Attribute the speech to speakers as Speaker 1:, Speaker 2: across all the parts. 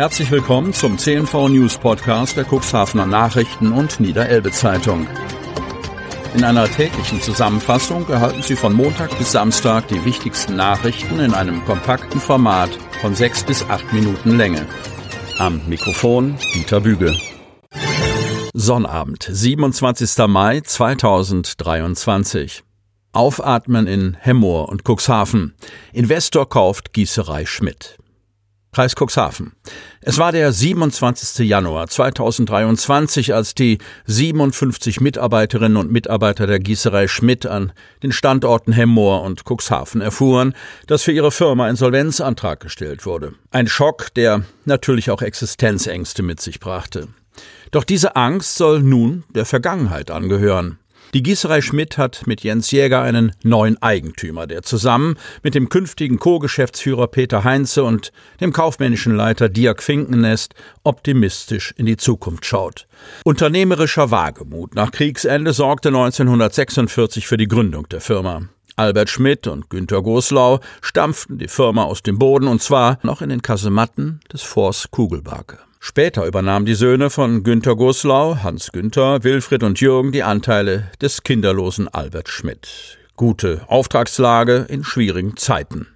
Speaker 1: Herzlich willkommen zum CNV News Podcast der Cuxhavener Nachrichten und Niederelbe Zeitung. In einer täglichen Zusammenfassung erhalten Sie von Montag bis Samstag die wichtigsten Nachrichten in einem kompakten Format von sechs bis acht Minuten Länge. Am Mikrofon Dieter Büge. Sonnabend, 27. Mai 2023. Aufatmen in Hemmoor und Cuxhaven. Investor kauft Gießerei Schmidt. Kreis Cuxhaven. Es war der 27. Januar 2023, als die 57 Mitarbeiterinnen und Mitarbeiter der Gießerei Schmidt an den Standorten Hemmoor und Cuxhaven erfuhren, dass für ihre Firma ein Solvenzantrag gestellt wurde. Ein Schock, der natürlich auch Existenzängste mit sich brachte. Doch diese Angst soll nun der Vergangenheit angehören. Die Gießerei Schmidt hat mit Jens Jäger einen neuen Eigentümer, der zusammen mit dem künftigen Co-Geschäftsführer Peter Heinze und dem kaufmännischen Leiter Dirk Finkennest optimistisch in die Zukunft schaut. Unternehmerischer Wagemut nach Kriegsende sorgte 1946 für die Gründung der Firma. Albert Schmidt und Günter Goslau stampften die Firma aus dem Boden und zwar noch in den Kasematten des Forts Kugelbake. Später übernahmen die Söhne von Günter Goslau, Hans Günther, Wilfried und Jürgen die Anteile des kinderlosen Albert Schmidt. Gute Auftragslage in schwierigen Zeiten.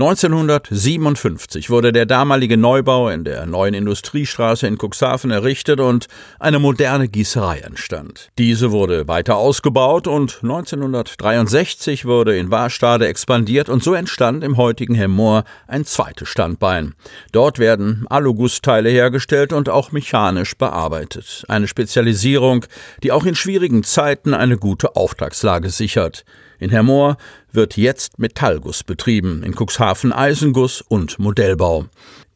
Speaker 1: 1957 wurde der damalige Neubau in der neuen Industriestraße in Cuxhaven errichtet und eine moderne Gießerei entstand. Diese wurde weiter ausgebaut und 1963 wurde in Warstade expandiert und so entstand im heutigen Hemmoor ein zweites Standbein. Dort werden Alugussteile hergestellt und auch mechanisch bearbeitet. Eine Spezialisierung, die auch in schwierigen Zeiten eine gute Auftragslage sichert. In Hermoor wird jetzt Metallguss betrieben, in Cuxhaven Eisenguss und Modellbau.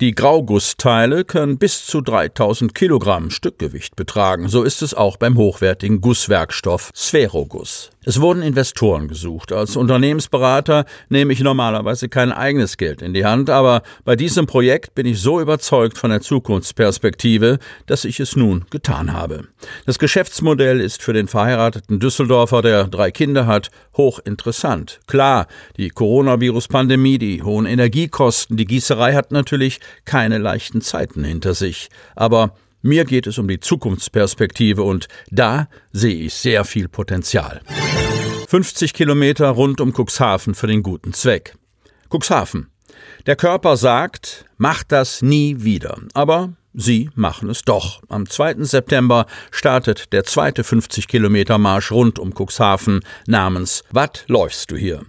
Speaker 1: Die Graugussteile können bis zu 3000 Kilogramm Stückgewicht betragen. So ist es auch beim hochwertigen Gusswerkstoff Sphäroguss. Es wurden Investoren gesucht. Als Unternehmensberater nehme ich normalerweise kein eigenes Geld in die Hand, aber bei diesem Projekt bin ich so überzeugt von der Zukunftsperspektive, dass ich es nun getan habe. Das Geschäftsmodell ist für den verheirateten Düsseldorfer, der drei Kinder hat, hochinteressant. Klar, die Coronavirus-Pandemie, die hohen Energiekosten, die Gießerei hat natürlich keine leichten Zeiten hinter sich. Aber mir geht es um die Zukunftsperspektive und da sehe ich sehr viel Potenzial. 50 Kilometer rund um Cuxhaven für den guten Zweck. Cuxhaven. Der Körper sagt, macht das nie wieder. Aber Sie machen es doch. Am 2. September startet der zweite 50 Kilometer Marsch rund um Cuxhaven namens Wat läufst du hier?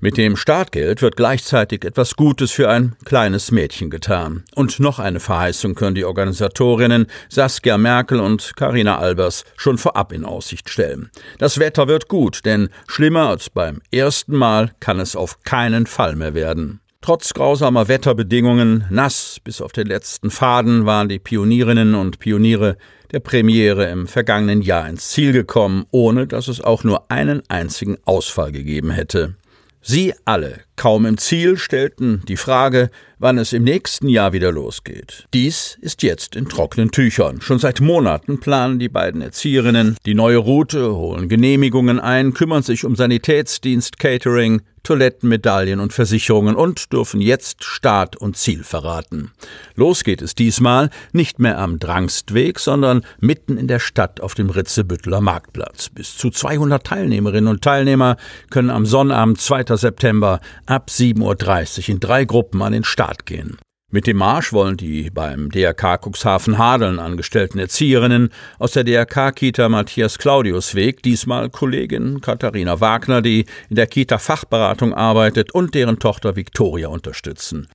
Speaker 1: Mit dem Startgeld wird gleichzeitig etwas Gutes für ein kleines Mädchen getan. Und noch eine Verheißung können die Organisatorinnen Saskia Merkel und Karina Albers schon vorab in Aussicht stellen. Das Wetter wird gut, denn schlimmer als beim ersten Mal kann es auf keinen Fall mehr werden. Trotz grausamer Wetterbedingungen, nass bis auf den letzten Faden, waren die Pionierinnen und Pioniere der Premiere im vergangenen Jahr ins Ziel gekommen, ohne dass es auch nur einen einzigen Ausfall gegeben hätte. Sie alle, kaum im Ziel, stellten die Frage, wann es im nächsten Jahr wieder losgeht. Dies ist jetzt in trockenen Tüchern. Schon seit Monaten planen die beiden Erzieherinnen die neue Route, holen Genehmigungen ein, kümmern sich um Sanitätsdienst, Catering, Toiletten, Medaillen und Versicherungen und dürfen jetzt Start und Ziel verraten. Los geht es diesmal nicht mehr am Drangstweg, sondern mitten in der Stadt auf dem Ritzebütteler Marktplatz. Bis zu 200 Teilnehmerinnen und Teilnehmer können am Sonnabend 2. September ab 7.30 Uhr in drei Gruppen an den Start gehen. Mit dem Marsch wollen die beim DRK Cuxhaven Hadeln angestellten Erzieherinnen aus der DRK-Kita Matthias Claudius Weg, diesmal Kollegin Katharina Wagner, die in der Kita Fachberatung arbeitet und deren Tochter Viktoria unterstützen.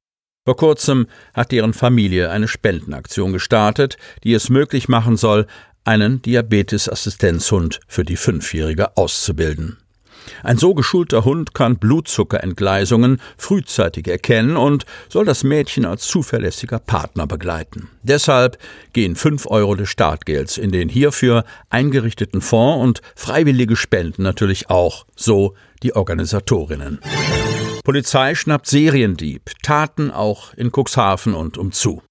Speaker 1: Vor kurzem hat deren Familie eine Spendenaktion gestartet, die es möglich machen soll, einen Diabetesassistenzhund für die Fünfjährige auszubilden. Ein so geschulter Hund kann Blutzuckerentgleisungen frühzeitig erkennen und soll das Mädchen als zuverlässiger Partner begleiten. Deshalb gehen fünf Euro des Startgelds in den hierfür eingerichteten Fonds und freiwillige Spenden natürlich auch, so die Organisatorinnen. Polizei schnappt Seriendieb, Taten auch in Cuxhaven und umzu.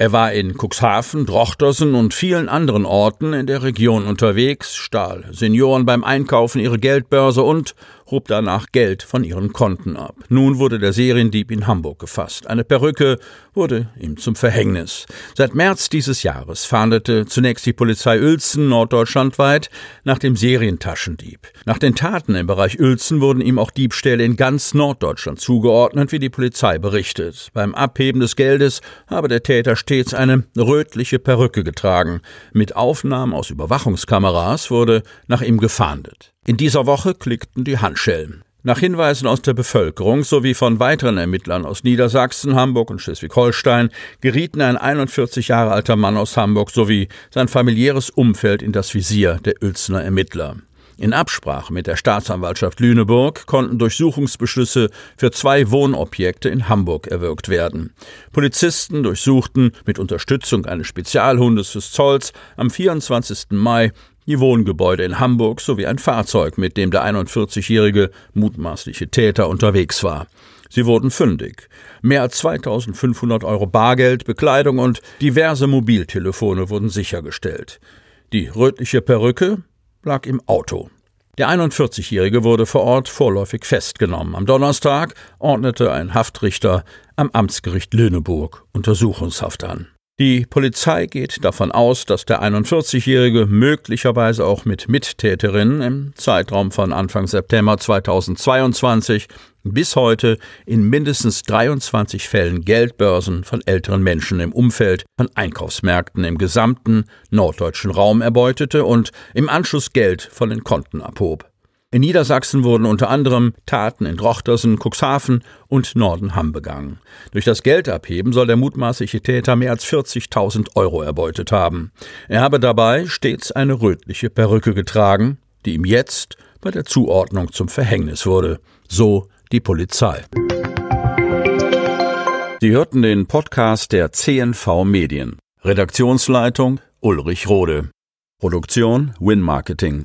Speaker 1: Er war in Cuxhaven, Drochtersen und vielen anderen Orten in der Region unterwegs, stahl Senioren beim Einkaufen ihre Geldbörse und hob danach Geld von ihren Konten ab. Nun wurde der Seriendieb in Hamburg gefasst. Eine Perücke wurde ihm zum Verhängnis. Seit März dieses Jahres fahndete zunächst die Polizei Uelzen norddeutschlandweit nach dem Serientaschendieb. Nach den Taten im Bereich Uelzen wurden ihm auch Diebstähle in ganz Norddeutschland zugeordnet, wie die Polizei berichtet. Beim Abheben des Geldes habe der Täter stets eine rötliche Perücke getragen. Mit Aufnahmen aus Überwachungskameras wurde nach ihm gefahndet. In dieser Woche klickten die Handschellen. Nach Hinweisen aus der Bevölkerung sowie von weiteren Ermittlern aus Niedersachsen, Hamburg und Schleswig-Holstein gerieten ein 41 Jahre alter Mann aus Hamburg sowie sein familiäres Umfeld in das Visier der Uelzener Ermittler. In Absprache mit der Staatsanwaltschaft Lüneburg konnten Durchsuchungsbeschlüsse für zwei Wohnobjekte in Hamburg erwirkt werden. Polizisten durchsuchten mit Unterstützung eines Spezialhundes des Zolls am 24. Mai die Wohngebäude in Hamburg sowie ein Fahrzeug, mit dem der 41-jährige mutmaßliche Täter unterwegs war. Sie wurden fündig. Mehr als 2500 Euro Bargeld, Bekleidung und diverse Mobiltelefone wurden sichergestellt. Die rötliche Perücke lag im Auto. Der 41-Jährige wurde vor Ort vorläufig festgenommen. Am Donnerstag ordnete ein Haftrichter am Amtsgericht Lüneburg Untersuchungshaft an. Die Polizei geht davon aus, dass der 41-Jährige möglicherweise auch mit Mittäterinnen im Zeitraum von Anfang September 2022 bis heute in mindestens 23 Fällen Geldbörsen von älteren Menschen im Umfeld von Einkaufsmärkten im gesamten norddeutschen Raum erbeutete und im Anschluss Geld von den Konten abhob. In Niedersachsen wurden unter anderem Taten in Drochtersen, Cuxhaven und Nordenham begangen. Durch das Geldabheben soll der mutmaßliche Täter mehr als 40.000 Euro erbeutet haben. Er habe dabei stets eine rötliche Perücke getragen, die ihm jetzt bei der Zuordnung zum Verhängnis wurde. So die Polizei. Sie hörten den Podcast der CNV Medien. Redaktionsleitung Ulrich Rode. Produktion Win Marketing.